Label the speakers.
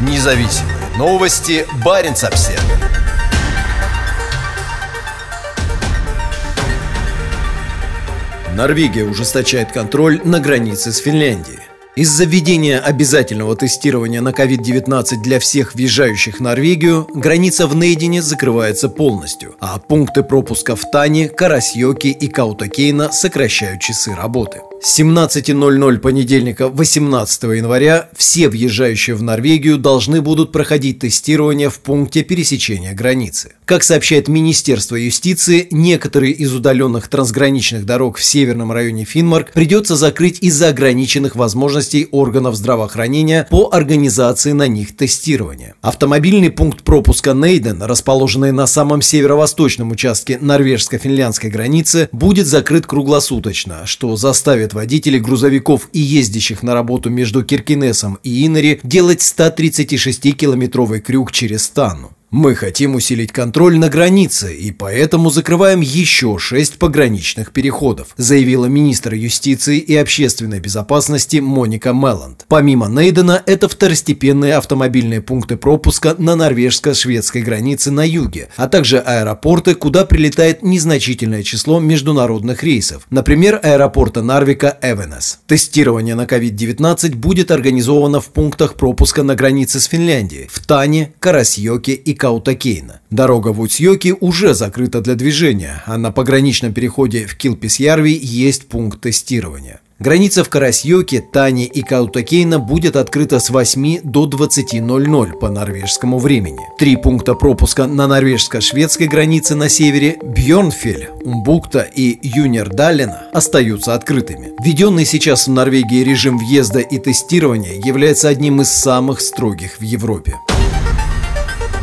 Speaker 1: Независимые новости. Барин обсерва Норвегия ужесточает контроль на границе с Финляндией. Из-за введения обязательного тестирования на COVID-19 для всех въезжающих в Норвегию, граница в Нейдине закрывается полностью, а пункты пропуска в Тане, Карасьоке и Каутакейна сокращают часы работы. С 17.00 понедельника 18 января все въезжающие в Норвегию должны будут проходить тестирование в пункте пересечения границы. Как сообщает Министерство юстиции, некоторые из удаленных трансграничных дорог в северном районе Финмарк придется закрыть из-за ограниченных возможностей органов здравоохранения по организации на них тестирования. Автомобильный пункт пропуска Нейден, расположенный на самом северо-восточном участке норвежско-финляндской границы, будет закрыт круглосуточно, что заставит водителей грузовиков и ездящих на работу между Киркинесом и Иннери делать 136-километровый крюк через Стану. Мы хотим усилить контроль на границе и поэтому закрываем еще шесть пограничных переходов, заявила министр юстиции и общественной безопасности Моника Мелланд. Помимо Нейдена, это второстепенные автомобильные пункты пропуска на норвежско-шведской границе на юге, а также аэропорты, куда прилетает незначительное число международных рейсов, например, аэропорта Нарвика Эвенес. Тестирование на COVID-19 будет организовано в пунктах пропуска на границе с Финляндией, в Тане, Карасьоке и Каутакейна. Дорога в Утьёки уже закрыта для движения, а на пограничном переходе в Килписьярви есть пункт тестирования. Граница в Карасьёке, Тане и Каутакейна будет открыта с 8 до 20.00 по норвежскому времени. Три пункта пропуска на норвежско-шведской границе на севере Бьорнфель, Умбукта и Юнердалена остаются открытыми. Введенный сейчас в Норвегии режим въезда и тестирования является одним из самых строгих в Европе.